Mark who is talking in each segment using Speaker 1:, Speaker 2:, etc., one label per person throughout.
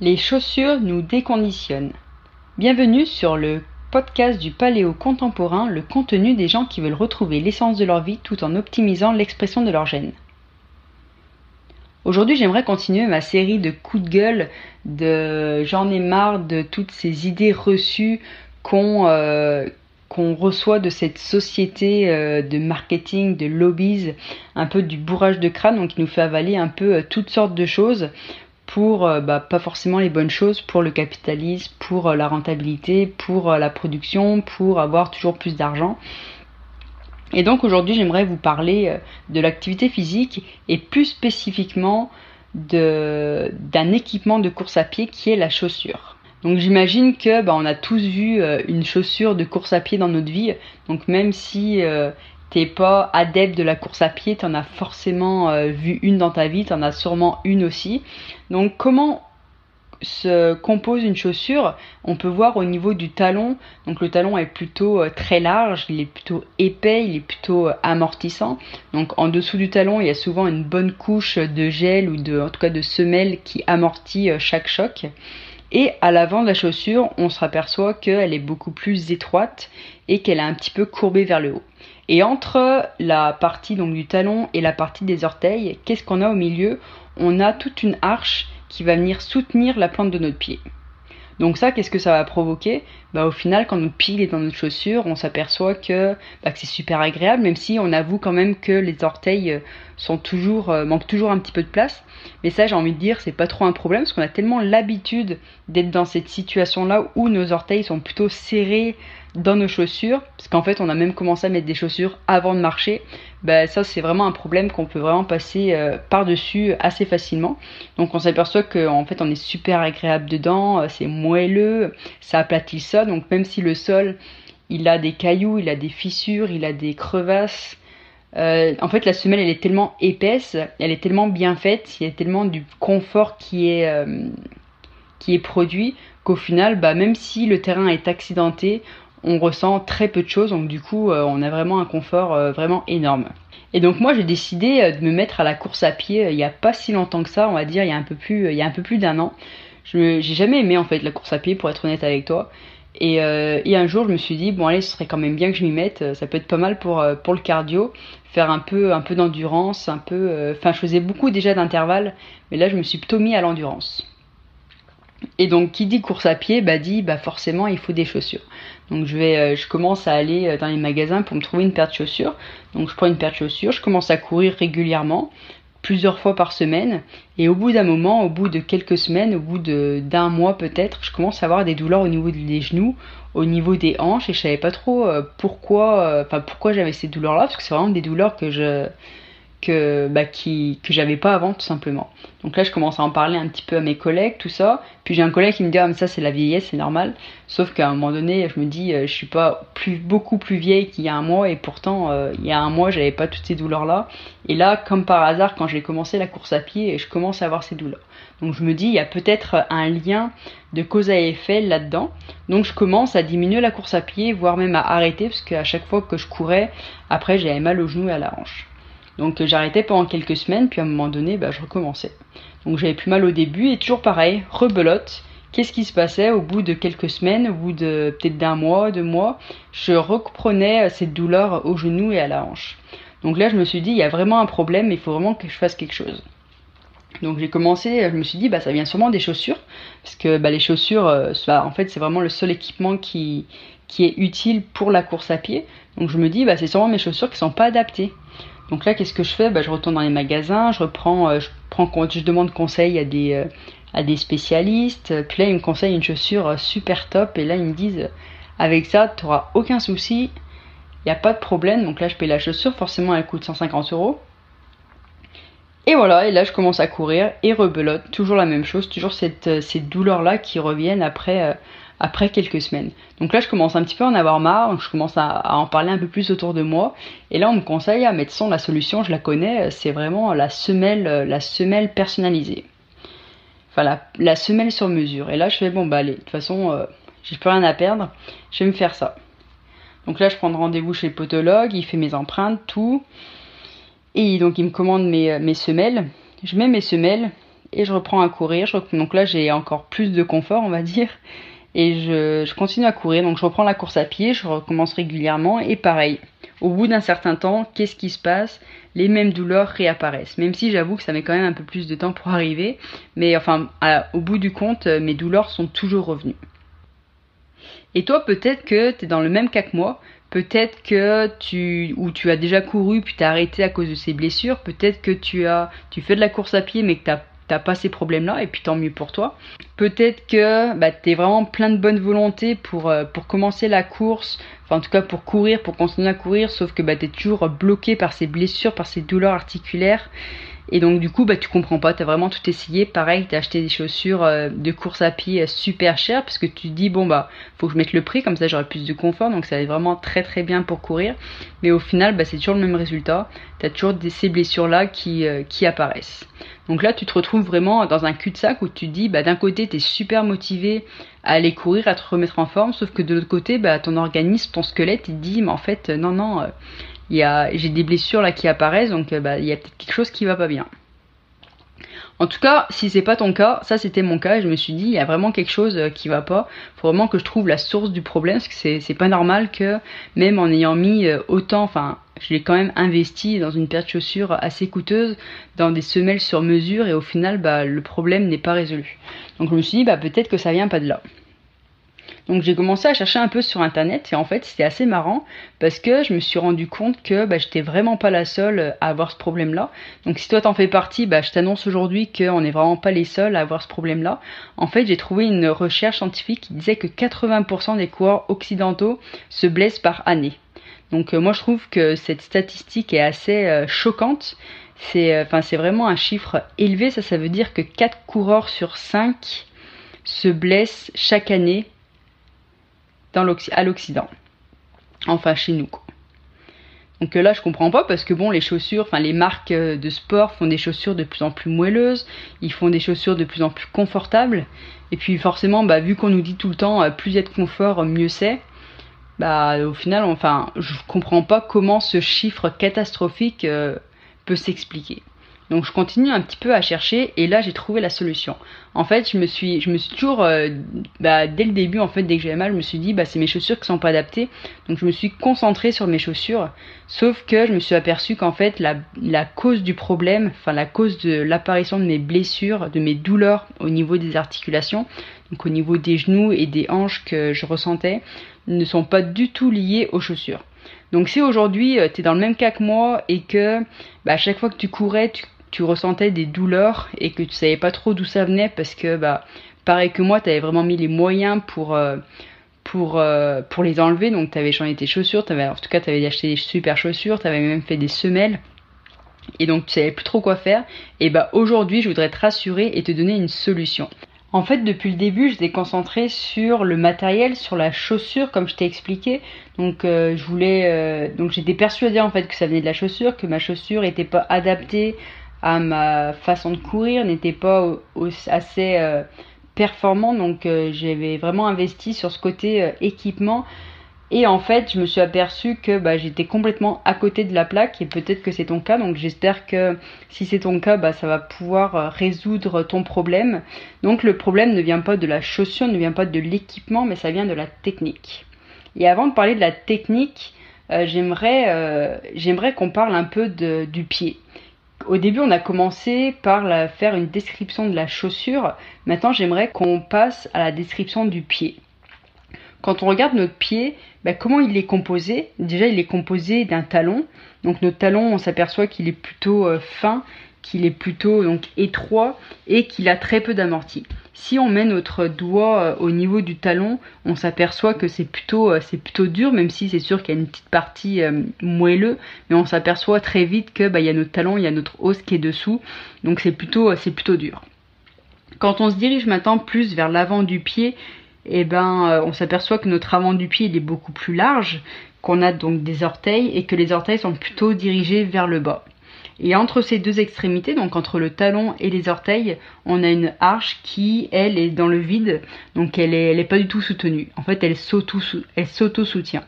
Speaker 1: Les chaussures nous déconditionnent. Bienvenue sur le podcast du paléo contemporain, le contenu des gens qui veulent retrouver l'essence de leur vie tout en optimisant l'expression de leur gène. Aujourd'hui, j'aimerais continuer ma série de coups de gueule, de j'en ai marre de toutes ces idées reçues qu'on euh, reçoit de cette société euh, de marketing, de lobbies, un peu du bourrage de crâne, qui nous fait avaler un peu euh, toutes sortes de choses pour euh, bah, pas forcément les bonnes choses, pour le capitalisme, pour euh, la rentabilité, pour euh, la production, pour avoir toujours plus d'argent. Et donc aujourd'hui j'aimerais vous parler de l'activité physique et plus spécifiquement d'un équipement de course à pied qui est la chaussure. Donc j'imagine que bah, on a tous vu une chaussure de course à pied dans notre vie. Donc même si t'es pas adepte de la course à pied, t'en as forcément euh, vu une dans ta vie, t'en as sûrement une aussi. Donc comment se compose une chaussure? On peut voir au niveau du talon. Donc le talon est plutôt euh, très large, il est plutôt épais, il est plutôt euh, amortissant. Donc en dessous du talon, il y a souvent une bonne couche de gel ou de, en tout cas de semelle qui amortit chaque choc. Et à l'avant de la chaussure, on se aperçoit qu'elle est beaucoup plus étroite et qu'elle est un petit peu courbée vers le haut. Et entre la partie donc du talon et la partie des orteils, qu'est-ce qu'on a au milieu? On a toute une arche qui va venir soutenir la plante de notre pied. Donc ça, qu'est-ce que ça va provoquer? Bah, Au final, quand notre pied est dans notre chaussure, on s'aperçoit que, bah, c'est super agréable, même si on avoue quand même que les orteils euh, sont toujours, euh, manquent toujours un petit peu de place. Mais ça, j'ai envie de dire, c'est pas trop un problème, parce qu'on a tellement l'habitude d'être dans cette situation-là où nos orteils sont plutôt serrés dans nos chaussures, parce qu'en fait on a même commencé à mettre des chaussures avant de marcher, bah, ça c'est vraiment un problème qu'on peut vraiment passer euh, par-dessus assez facilement. Donc on s'aperçoit qu'en fait on est super agréable dedans, euh, c'est moelleux, ça aplatit sol, donc même si le sol il a des cailloux, il a des fissures, il a des crevasses, euh, en fait la semelle elle est tellement épaisse, elle est tellement bien faite, il y a tellement du confort qui est, qui est produit qu'au final, bah, même si le terrain est accidenté, on ressent très peu de choses, donc du coup euh, on a vraiment un confort euh, vraiment énorme. Et donc moi j'ai décidé euh, de me mettre à la course à pied il n'y a pas si longtemps que ça, on va dire il y a un peu plus, il y a un peu plus d'un an. Je j'ai jamais aimé en fait la course à pied pour être honnête avec toi. Et, un jour je me suis dit bon allez ce serait quand même bien que je m'y mette, ça peut être pas mal pour, pour le cardio, faire un peu un peu d'endurance, un peu, enfin je faisais beaucoup déjà d'intervalles, mais là je me suis plutôt mis à l'endurance. Et donc qui dit course à pied, bah dit bah forcément il faut des chaussures. Donc je vais, euh, je commence à aller euh, dans les magasins pour me trouver une paire de chaussures. Donc je prends une paire de chaussures, je commence à courir régulièrement, plusieurs fois par semaine. Et au bout d'un moment, au bout de quelques semaines, au bout d'un mois peut-être, je commence à avoir des douleurs au niveau des genoux, au niveau des hanches, et je savais pas trop euh, pourquoi, enfin pourquoi j'avais ces douleurs-là, parce que c'est vraiment des douleurs que je que, bah, que j'avais pas avant tout simplement. Donc là je commence à en parler un petit peu à mes collègues, tout ça. Puis j'ai un collègue qui me dit ah mais ça c'est la vieillesse, c'est normal. Sauf qu'à un moment donné je me dis euh, je suis pas beaucoup plus vieille qu'il y a un mois et pourtant euh, il y a un mois j'avais pas toutes ces douleurs là. Et là comme par hasard quand j'ai commencé la course à pied je commence à avoir ces douleurs. Donc je me dis il y a peut-être un lien de cause à effet là-dedans. Donc je commence à diminuer la course à pied, voire même à arrêter parce qu'à chaque fois que je courais, après j'avais mal au genou et à la hanche. Donc euh, j'arrêtais pendant quelques semaines, puis à un moment donné, bah, je recommençais. Donc j'avais plus mal au début, et toujours pareil, rebelote. Qu'est-ce qui se passait au bout de quelques semaines, au bout de peut-être d'un mois, deux mois, je reprenais euh, cette douleur au genou et à la hanche. Donc là, je me suis dit, il y a vraiment un problème, il faut vraiment que je fasse quelque chose. Donc j'ai commencé, je me suis dit, bah ça vient sûrement des chaussures, parce que bah, les chaussures, euh, en fait, c'est vraiment le seul équipement qui, qui est utile pour la course à pied. Donc je me dis, bah c'est sûrement mes chaussures qui sont pas adaptées. Donc là, qu'est-ce que je fais? Bah, Je retourne dans les magasins, je reprends, euh, je, prends, je demande conseil à des, euh, à des spécialistes. Puis là, ils me conseillent une chaussure euh, super top. Et là, ils me disent, avec ça, tu n'auras aucun souci, il n'y a pas de problème. Donc là, je paye la chaussure, forcément, elle coûte 150 euros. Et voilà, et là je commence à courir et rebelote, toujours la même chose, toujours cette, ces douleurs-là qui reviennent après, après quelques semaines. Donc là, je commence un petit peu à en avoir marre, je commence à, en parler un peu plus autour de moi. Et là, on me conseille à mettre son, la solution, je la connais, c'est vraiment la semelle, la semelle personnalisée. Enfin, la, semelle sur mesure. Et là, je fais, bon, bah allez, de toute façon, euh, j'ai plus rien à perdre, je vais me faire ça. Donc là, je prends rendez-vous chez le podologue, il fait mes empreintes, tout. Et donc, il me commande mes, mes semelles. Je mets mes semelles et je reprends à courir. donc là, j'ai encore plus de confort, on va dire. Et je, continue à courir. Donc je reprends la course à pied, je recommence régulièrement. Et pareil, au bout d'un certain temps, qu'est-ce qui se passe? Les mêmes douleurs réapparaissent. Même si j'avoue que ça met quand même un peu plus de temps pour arriver. Mais enfin, au bout du compte, mes douleurs sont toujours revenues. Et toi, peut-être que tu es dans le même cas que moi. Peut-être que tu ou tu as déjà couru puis t'as arrêté à cause de ces blessures. Peut-être que tu as tu fais de la course à pied mais que t'as t'as pas ces problèmes-là et puis tant mieux pour toi. Peut-être que bah, tu es vraiment plein de bonne volonté pour, euh, pour commencer la course, enfin en tout cas pour courir, pour continuer à courir, sauf que bah, tu es toujours bloqué par ces blessures, par ces douleurs articulaires et donc du coup, bah tu comprends pas, t'as vraiment tout essayé. Pareil, t'as acheté des chaussures euh, de course à pied euh, super chères parce que tu dis bon bah faut que je mette le prix comme ça j'aurai plus de confort. Donc ça est vraiment très très bien pour courir. Mais au final, bah c'est toujours le même résultat. T'as toujours ces blessures là qui, euh, qui apparaissent. Donc là, tu te retrouves vraiment dans un cul-de-sac où tu dis bah d'un côté t'es super motivé à aller courir, à te remettre en forme, sauf que de l'autre côté, bah ton organisme, ton squelette, il dit mais en fait non non il j'ai des blessures là qui apparaissent, donc euh, bah, il y a peut-être quelque chose qui va pas bien. En tout cas, si c'est pas ton cas, ça c'était mon cas, je me suis dit, il y a vraiment quelque chose euh, qui va pas. Faut vraiment que je trouve la source du problème, parce que c'est, c'est pas normal que, même en ayant mis euh, autant, enfin, je l'ai quand même investi dans une paire de chaussures assez coûteuse, dans des semelles sur mesure, et au final, bah, le problème n'est pas résolu. Donc je me suis dit, bah, peut-être que ça vient pas de là. Donc j'ai commencé à chercher un peu sur internet et en fait c'était assez marrant parce que je me suis rendu compte que bah, j'étais vraiment pas la seule à avoir ce problème-là. Donc si toi t'en fais partie, bah, je t'annonce aujourd'hui qu'on n'est vraiment pas les seuls à avoir ce problème-là. En fait j'ai trouvé une recherche scientifique qui disait que 80% des coureurs occidentaux se blessent par année. Donc euh, moi je trouve que cette statistique est assez euh, choquante. C'est euh, vraiment un chiffre élevé, ça ça veut dire que 4 coureurs sur 5 se blessent chaque année à l'Occident. Enfin, chez nous. Donc euh, là, je comprends pas parce que bon, les chaussures, enfin les marques euh, de sport font des chaussures de plus en plus moelleuses, ils font des chaussures de plus en plus confortables. Et puis forcément, bah, vu qu'on nous dit tout le temps, euh, plus il y a de confort, mieux c'est. Bah au final, enfin, je comprends pas comment ce chiffre catastrophique peut s'expliquer. Donc je continue un petit peu à chercher et là j'ai trouvé la solution. En fait, je me suis, je me suis toujours, euh, bah, dès le début en fait, dès que j'avais mal, je me suis dit bah c'est mes chaussures qui sont pas adaptées. Donc je me suis concentrée sur mes chaussures. Sauf que je me suis aperçu qu'en fait la, la cause du problème, enfin la cause de l'apparition de mes blessures, de mes douleurs au niveau des articulations, donc au niveau des genoux et des hanches que je ressentais, ne sont pas du tout liées aux chaussures. Donc si aujourd'hui euh, tu es dans le même cas que moi et que bah, à chaque fois que tu courais, tu tu ressentais des douleurs et que tu savais pas trop d'où ça venait parce que bah pareil que moi, tu avais vraiment mis les moyens pour euh, pour euh, pour les enlever donc tu avais changé tes chaussures, avais, en tout cas tu avais acheté des super chaussures, tu avais même fait des semelles et donc tu savais plus trop quoi faire et bah aujourd'hui, je voudrais te rassurer et te donner une solution. En fait, depuis le début, je t'ai concentré sur le matériel, sur la chaussure, comme je t'ai expliqué. Donc, euh, je voulais, donc j'étais persuadée en fait que ça venait de la chaussure, que ma chaussure n'était pas adaptée ma façon de courir, n'était pas assez euh, performant. Donc euh, j'avais vraiment investi sur ce côté euh, équipement. Et en fait, je me suis aperçu que bah, j'étais complètement à côté de la plaque et peut-être que c'est ton cas. Donc j'espère que si c'est ton cas, bah, ça va pouvoir résoudre ton problème. Donc le problème ne vient pas de la chaussure, ne vient pas de l'équipement, mais ça vient de la technique. Et avant de parler de la technique, j'aimerais, j'aimerais qu'on parle un peu du pied. Au début, on a commencé par faire une description de la chaussure. Maintenant, j'aimerais qu'on passe à la description du pied. Quand on regarde notre pied, bah, comment il est composé? Déjà, il est composé d'un talon. Donc notre talon, on s'aperçoit qu'il est plutôt euh, fin, qu'il est plutôt étroit et qu'il a très peu d'amorti. Si on met notre doigt euh, au niveau du talon, on s'aperçoit que c'est plutôt, euh, c'est plutôt dur, même si c'est sûr qu'il y a une petite partie euh, moelleux, mais on s'aperçoit très vite que bah, il y a notre talon, il y a notre os qui est dessous, donc c'est plutôt, c'est plutôt dur. Quand on se dirige maintenant plus vers l'avant du pied, eh ben, on s'aperçoit que notre avant du pied est beaucoup plus large, qu'on a donc des orteils et que les orteils sont plutôt dirigés vers le bas. Et entre ces deux extrémités, donc entre le talon et les orteils, on a une arche qui, elle, est dans le vide, donc elle n'est pas du tout soutenue. En fait, elle s'auto-soutient.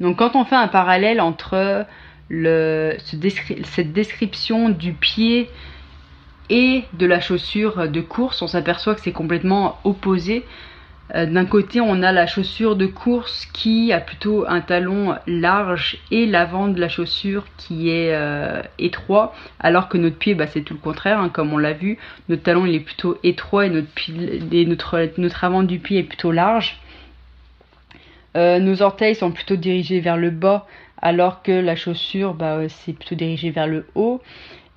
Speaker 1: Donc quand on fait un parallèle entre cette description du pied et de la chaussure de course, on s'aperçoit que c'est complètement opposé. Euh, d'un côté, on a la chaussure de course qui a plutôt un talon large et l'avant de la chaussure qui est euh, étroit, alors que notre pied, bah, c'est tout le contraire, hein, comme on l'a vu. Notre talon, il est plutôt étroit et notre, avant du pied est plutôt large. Euh, nos orteils sont plutôt dirigés vers le bas, alors que la chaussure, bah, c'est plutôt dirigé vers le haut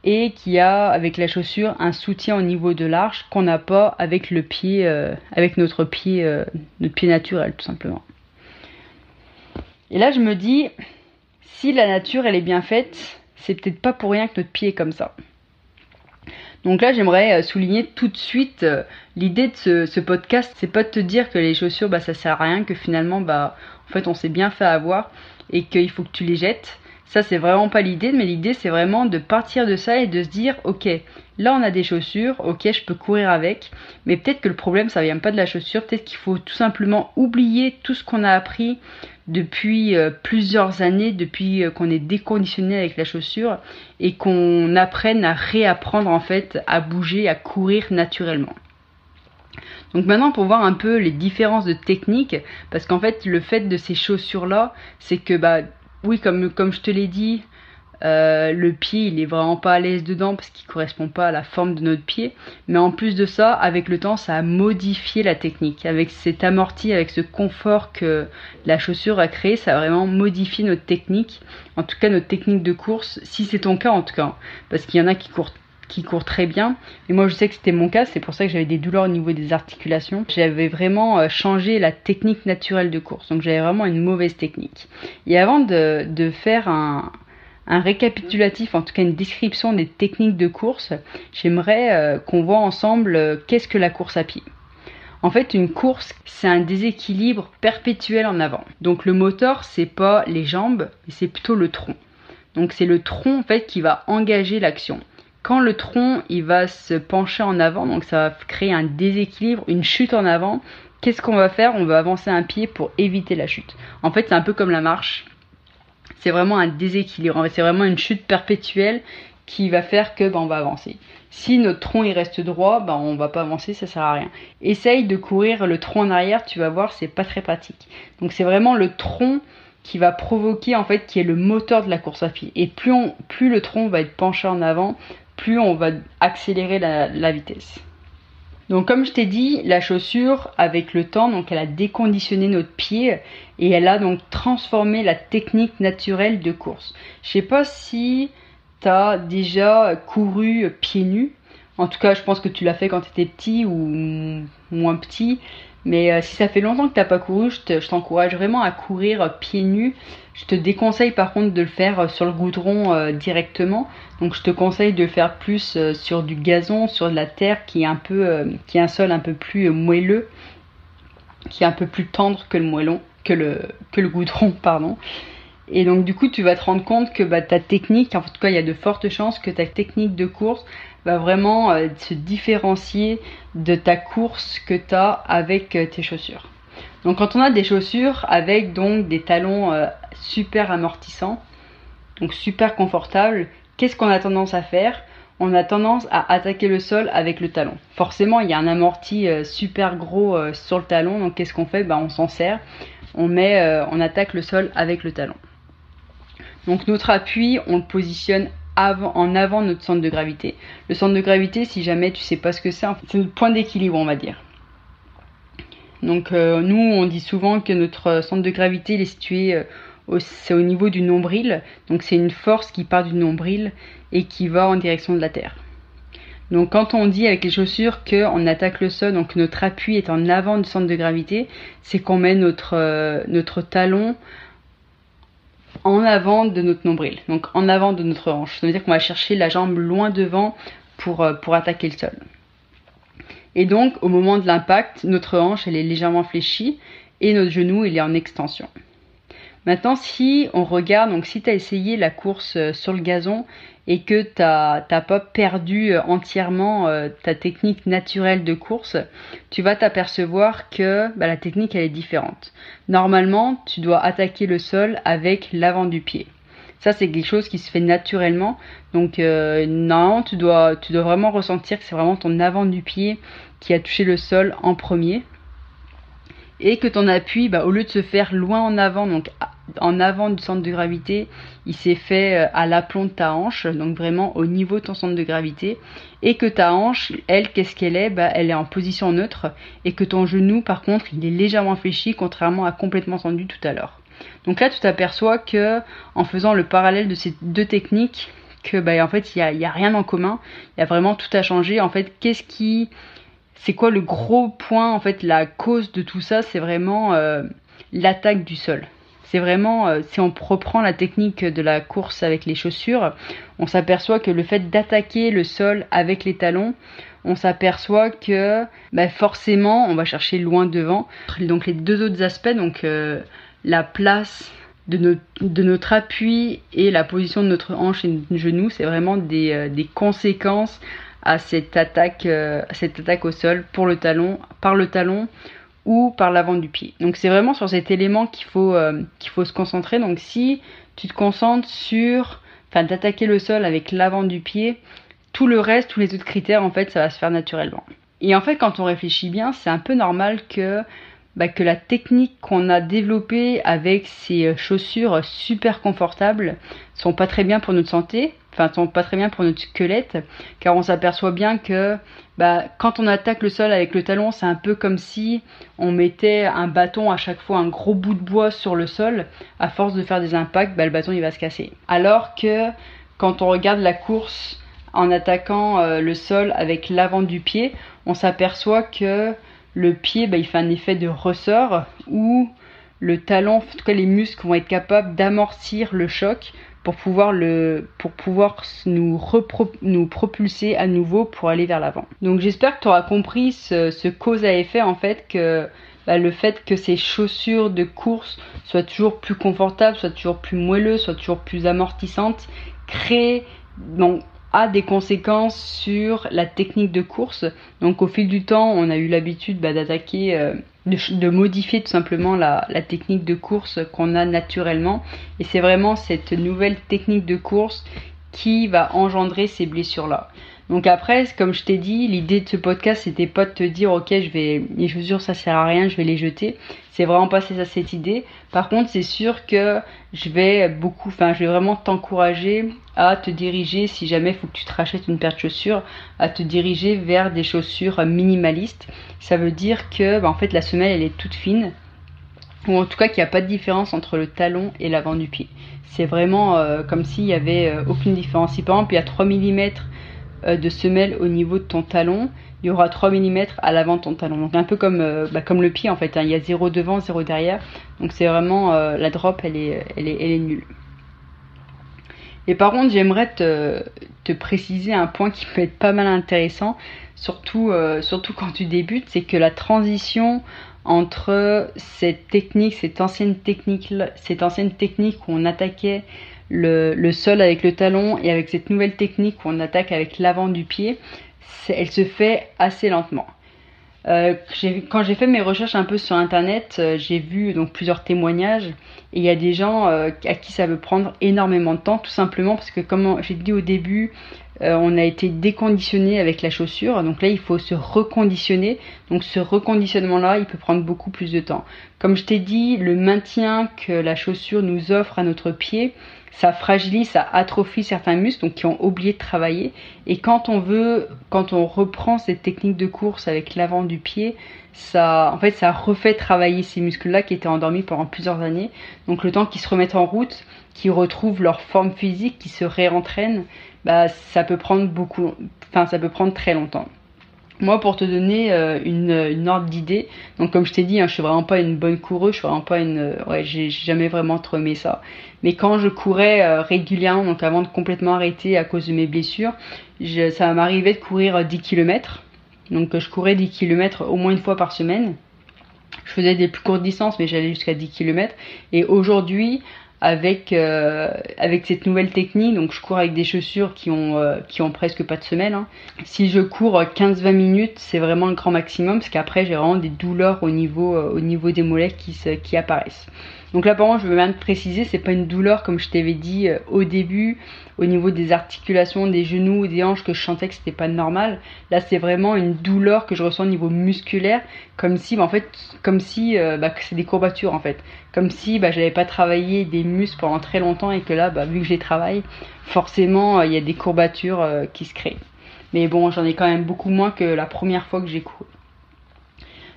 Speaker 1: et qui a avec la chaussure un soutien au niveau de l'arche qu'on n'a pas avec le pied, euh, avec notre pied, euh, notre pied naturel tout simplement. Et là je me dis, si la nature elle est bien faite, c'est peut-être pas pour rien que notre pied est comme ça. Donc là j'aimerais euh, souligner tout de suite l'idée de ce, ce podcast, c'est pas de te dire que les chaussures bah ça sert à rien, que finalement bah en fait on s'est bien fait avoir et qu'il faut que tu les jettes. Ça, c'est vraiment pas l'idée, mais l'idée, c'est vraiment de partir de ça et de se dire, ok, là, on a des chaussures, ok, je peux courir avec, mais peut-être que le problème, ça vient pas de la chaussure, peut-être qu'il faut tout simplement oublier tout ce qu'on a appris depuis euh, plusieurs années, depuis euh, qu'on est déconditionné avec la chaussure, et qu'on apprenne à réapprendre, en fait, à bouger, à courir naturellement. Donc maintenant pour voir un peu les différences de technique, parce qu'en fait le fait de ces chaussures là, c'est que bah oui, comme, je te l'ai dit, euh, le pied il est vraiment pas à l'aise dedans parce qu'il correspond pas à la forme de notre pied. Mais en plus de ça, avec le temps, ça a modifié la technique. Avec cet amorti, avec ce confort que la chaussure a créé, ça a vraiment modifié notre technique. En tout cas, notre technique de course, si c'est ton cas en tout cas. Parce qu'il y en a qui courent qui court très bien. Et moi, je sais que c'était mon cas, c'est pour ça que j'avais des douleurs au niveau des articulations. J'avais vraiment euh, changé la technique naturelle de course, donc j'avais vraiment une mauvaise technique. Et avant de, faire un, récapitulatif, en tout cas une description des techniques de course, j'aimerais euh, qu'on voit ensemble euh, qu'est-ce que la course à pied. En fait, une course, c'est un déséquilibre perpétuel en avant. Donc le moteur, c'est pas les jambes, c'est plutôt le tronc. Donc c'est le tronc en fait qui va engager l'action. Quand le tronc il va se pencher en avant, donc ça va créer un déséquilibre, une chute en avant, qu'est-ce qu'on va faire? On va avancer un pied pour éviter la chute. En fait, c'est un peu comme la marche. C'est vraiment un déséquilibre. C'est vraiment une chute perpétuelle qui va faire que ben, on va avancer. Si notre tronc il reste droit, ben, on va pas avancer, ça sert à rien. Essaye de courir le tronc en arrière, tu vas voir, c'est pas très pratique. Donc c'est vraiment le tronc qui va provoquer en fait qui est le moteur de la course à pied. Et plus, le tronc va être penché en avant, plus on va accélérer la, vitesse. Donc comme je t'ai dit, la chaussure avec le temps, donc elle a déconditionné notre pied et elle a donc transformé la technique naturelle de course. Je sais pas si tu as déjà couru pieds nus. En tout cas, je pense que tu l'as fait quand tu étais petit ou moins petit. Mais euh, si ça fait longtemps que t'as pas couru, je t'encourage vraiment à courir pieds nus. Je te déconseille par contre de le faire euh, sur le goudron euh, directement. Donc je te conseille de le faire plus sur du gazon, sur de la terre qui est un peu, qui est un sol un peu plus moelleux, qui est un peu plus tendre que le moellon, que le goudron, pardon. Et donc du coup tu vas te rendre compte que bah, ta technique, en tout cas il y a de fortes chances que ta technique de course va vraiment euh, se différencier de ta course que tu as avec euh, tes chaussures. Donc quand on a des chaussures avec donc des talons euh, super amortissants, donc super confortables, qu'est-ce qu'on a tendance à faire? On a tendance à attaquer le sol avec le talon. Forcément, il y a un amorti super gros sur le talon, donc qu'est-ce qu'on fait? Ben, On s'en sert, on, met, on attaque le sol avec le talon. Donc notre appui, on le positionne en avant notre centre de gravité. Le centre de gravité, si jamais tu sais pas ce que c'est, c'est le point d'équilibre, on va dire. Donc euh, nous, on dit souvent que notre centre de gravité est situé euh, au, au niveau du nombril. Donc c'est une force qui part du nombril et qui va en direction de la Terre. Donc quand on dit avec les chaussures qu'on attaque le sol, donc notre appui est en avant du centre de gravité, c'est qu'on met notre, euh, notre talon en avant de notre nombril, donc en avant de notre hanche. Ça veut dire qu'on va chercher la jambe loin devant pour, euh, pour attaquer le sol. Et donc au moment de l'impact, notre hanche elle est légèrement fléchie et notre genou il est en extension. Maintenant, si on regarde, donc si tu as essayé la course euh, sur le gazon et que tu n'as pas perdu euh, entièrement euh, ta technique naturelle de course, tu vas t'apercevoir que bah, la technique elle est différente. Normalement, tu dois attaquer le sol avec l'avant du pied. Ça, c'est quelque chose qui se fait naturellement. Donc, dois, tu dois vraiment ressentir que c'est vraiment ton avant du pied qui a touché le sol en premier. Et que ton appui, bah, au lieu de se faire loin en avant, donc en avant du centre de gravité, il s'est fait euh, à l'aplomb de ta hanche, donc vraiment au niveau de ton centre de gravité, et que ta hanche, elle, qu'est-ce qu'elle est? Bah, Elle est en position neutre, et que ton genou, par contre, il est légèrement fléchi, contrairement à complètement tendu tout à l'heure. Donc là, tu t'aperçois que en faisant le parallèle de ces deux techniques, que bah, fait, il n'y a, a, rien en commun, il y a vraiment tout à changer. En fait, qu'est-ce qui. C'est quoi le gros point, en fait, la cause de tout ça C'est vraiment euh, l'attaque du sol. C'est vraiment, euh, si on reprend la technique de la course avec les chaussures, on s'aperçoit que le fait d'attaquer le sol avec les talons, on s'aperçoit que bah, forcément, on va chercher loin devant. Donc les deux autres aspects, donc euh, la place de, notre appui et la position de notre hanche et de notre genou, c'est vraiment des, conséquences à cette attaque, euh, cette attaque au sol pour le talon, par le talon ou par l'avant du pied. Donc c'est vraiment sur cet élément qu'il faut, euh, qu'il faut se concentrer. Donc si tu te concentres sur, d'attaquer le sol avec l'avant du pied, tout le reste, tous les autres critères, en fait, ça va se faire naturellement. Et en fait, quand on réfléchit bien, c'est un peu normal que bah, que la technique qu'on a développée avec ces chaussures super confortables sont pas très bien pour notre santé, pas très bien pour notre squelette, car on s'aperçoit bien que bah, quand on attaque le sol avec le talon, c'est un peu comme si on mettait un bâton à chaque fois, un gros bout de bois sur le sol. À force de faire des impacts, bah, le bâton il va se casser. Alors que quand on regarde la course en attaquant euh, le sol avec l'avant du pied, on s'aperçoit que le pied, bah, il fait un effet de ressort où le talon, en tout cas les muscles vont être capables d'amortir le choc pour pouvoir, nous, propulser à nouveau pour aller vers l'avant. Donc j'espère que tu auras compris ce, cause à effet en fait que bah, le fait que ces chaussures de course soient toujours plus confortables, soient toujours plus moelleuses, soient toujours plus amortissantes, crée a des conséquences sur la technique de course. Donc au fil du temps, on a eu l'habitude bah, d'attaquer, euh, de, modifier tout simplement la, technique de course qu'on a naturellement. Et c'est vraiment cette nouvelle technique de course qui va engendrer ces blessures-là. Donc après, comme je t'ai dit, l'idée de ce podcast, c'était pas de te dire, ok, je vais, les chaussures, ça sert à rien, je vais les jeter. C'est vraiment pas ça cette idée. Par contre, c'est sûr que je vais beaucoup, enfin, je vais vraiment t'encourager à te diriger, si jamais il faut que tu te rachètes une paire de chaussures, à te diriger vers des chaussures minimalistes. Ça veut dire que, bah, en fait, la semelle, elle est toute fine. Ou en tout cas qu'il n'y a pas de différence entre le talon et l'avant du pied. C'est vraiment euh, comme s'il n'y avait euh, aucune différence. Si par exemple il y a 3 mm de semelle au niveau de ton talon, il y aura 3 mm à l'avant de ton talon. Donc un peu comme, euh, bah, le pied en fait, hein. il y a 0 devant, 0 derrière. Donc c'est vraiment euh, la drop, elle est, elle, est, nulle. Et par contre, j'aimerais te, préciser un point qui peut être pas mal intéressant, surtout, surtout quand tu débutes, c'est que la transition entre cette technique, cette ancienne technique, cette ancienne technique où on attaquait le, sol avec le talon et avec cette nouvelle technique où on attaque avec l'avant du pied, elle se fait assez lentement. Euh, quand j'ai fait mes recherches un peu sur internet, euh, j'ai vu donc plusieurs témoignages et il y a des gens euh, à qui ça veut prendre énormément de temps, tout simplement parce que comme j'ai dit au début, on a été déconditionné avec la chaussure, donc là il faut se reconditionner. Donc ce reconditionnement-là, il peut prendre beaucoup plus de temps. Comme je t'ai dit, le maintien que la chaussure nous offre à notre pied, ça fragilise, ça atrophie certains muscles donc qui ont oublié de travailler. Et quand on veut, quand on reprend cette technique de course avec l'avant du pied, ça, en fait, ça refait travailler ces muscles-là qui étaient endormis pendant plusieurs années. Donc le temps qu'ils se remettent en route, qu'ils retrouvent leur forme physique, qu'ils se réentraînent, bah ça peut prendre beaucoup, enfin ça peut prendre très longtemps. Moi, pour te donner euh, une, ordre d'idée, donc comme je t'ai dit, hein, je suis vraiment pas une bonne coureuse, je suis vraiment pas une, euh, ouais, j'ai jamais vraiment trop ça. Mais quand je courais euh, régulièrement, donc avant de complètement arrêter à cause de mes blessures, ça m'arrivait de courir 10 km. Donc je courais 10 km au moins une fois par semaine. Je faisais des plus courtes distances, mais j'allais jusqu'à 10 km. Et aujourd'hui, avec euh, avec cette nouvelle technique. Donc je cours avec des chaussures qui ont euh, qui ont presque pas de semelle. Hein. Si je cours 15-20 minutes, c'est vraiment le grand maximum parce qu'après j'ai vraiment des douleurs au niveau euh, des mollets qui qui apparaissent. Donc là, par contre, je veux bien te préciser, c'est pas une douleur comme je t'avais dit euh, au début, au niveau des articulations, des genoux, des hanches, que je sentais que c'était pas normal. Là, c'est vraiment une douleur que je ressens au niveau musculaire, comme si, bah, en fait, comme si, euh, bah, c'est des courbatures en fait, comme si, bah, j'avais pas travaillé des muscles pendant très longtemps et que là, bah, vu que je les travaille, forcément, euh, il y a des courbatures qui se créent. Mais bon, j'en ai quand même beaucoup moins que la première fois que j'ai couru.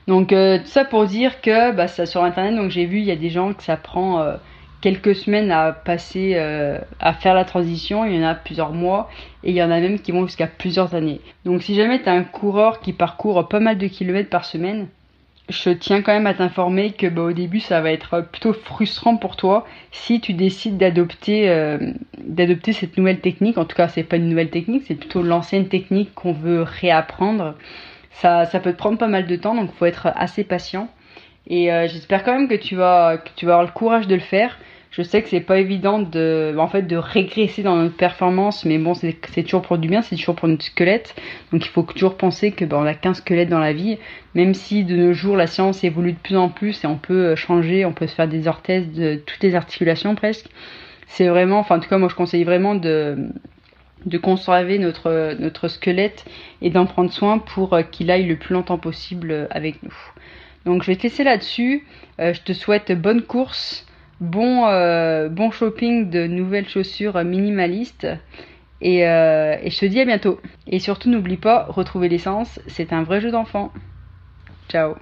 Speaker 1: Donc euh, tout ça pour dire que bah, ça, sur internet, donc j'ai vu il y a des gens que ça prend euh, quelques semaines à passer euh, à faire la transition, il y en a plusieurs mois et il y en a même qui vont jusqu'à plusieurs années. Donc si jamais tu as un coureur qui parcourt pas mal de kilomètres par semaine, je tiens quand même à t'informer que bah, au début ça va être plutôt frustrant pour toi si tu décides d'adopter d'adopter cette nouvelle technique. En tout cas, c'est pas une nouvelle technique, c'est plutôt l'ancienne technique qu'on veut réapprendre ça, ça peut te prendre pas mal de temps, donc il faut être assez patient. Et euh, j'espère quand même que tu vas tu vas avoir le courage de le faire. Je sais que c'est pas évident de en fait de régresser dans notre performance, mais bon c'est toujours pour du bien, c'est toujours pour notre squelette. Donc il faut toujours penser que ben, on a qu'un squelette dans la vie, même si de nos jours la science évolue de plus en plus et on peut euh, changer, on peut se faire des orthèses de toutes les articulations presque. C'est vraiment, enfin en tout cas moi je conseille vraiment de de conserver notre, notre squelette et d'en prendre soin pour euh, qu'il aille le plus longtemps possible euh, avec nous. Donc je vais te laisser là-dessus. Euh, je te souhaite bonne course, bon, bon shopping de nouvelles chaussures minimalistes. Et, et je te dis à bientôt. Et surtout n'oublie pas, retrouver l'essence, c'est un vrai jeu d'enfant. Ciao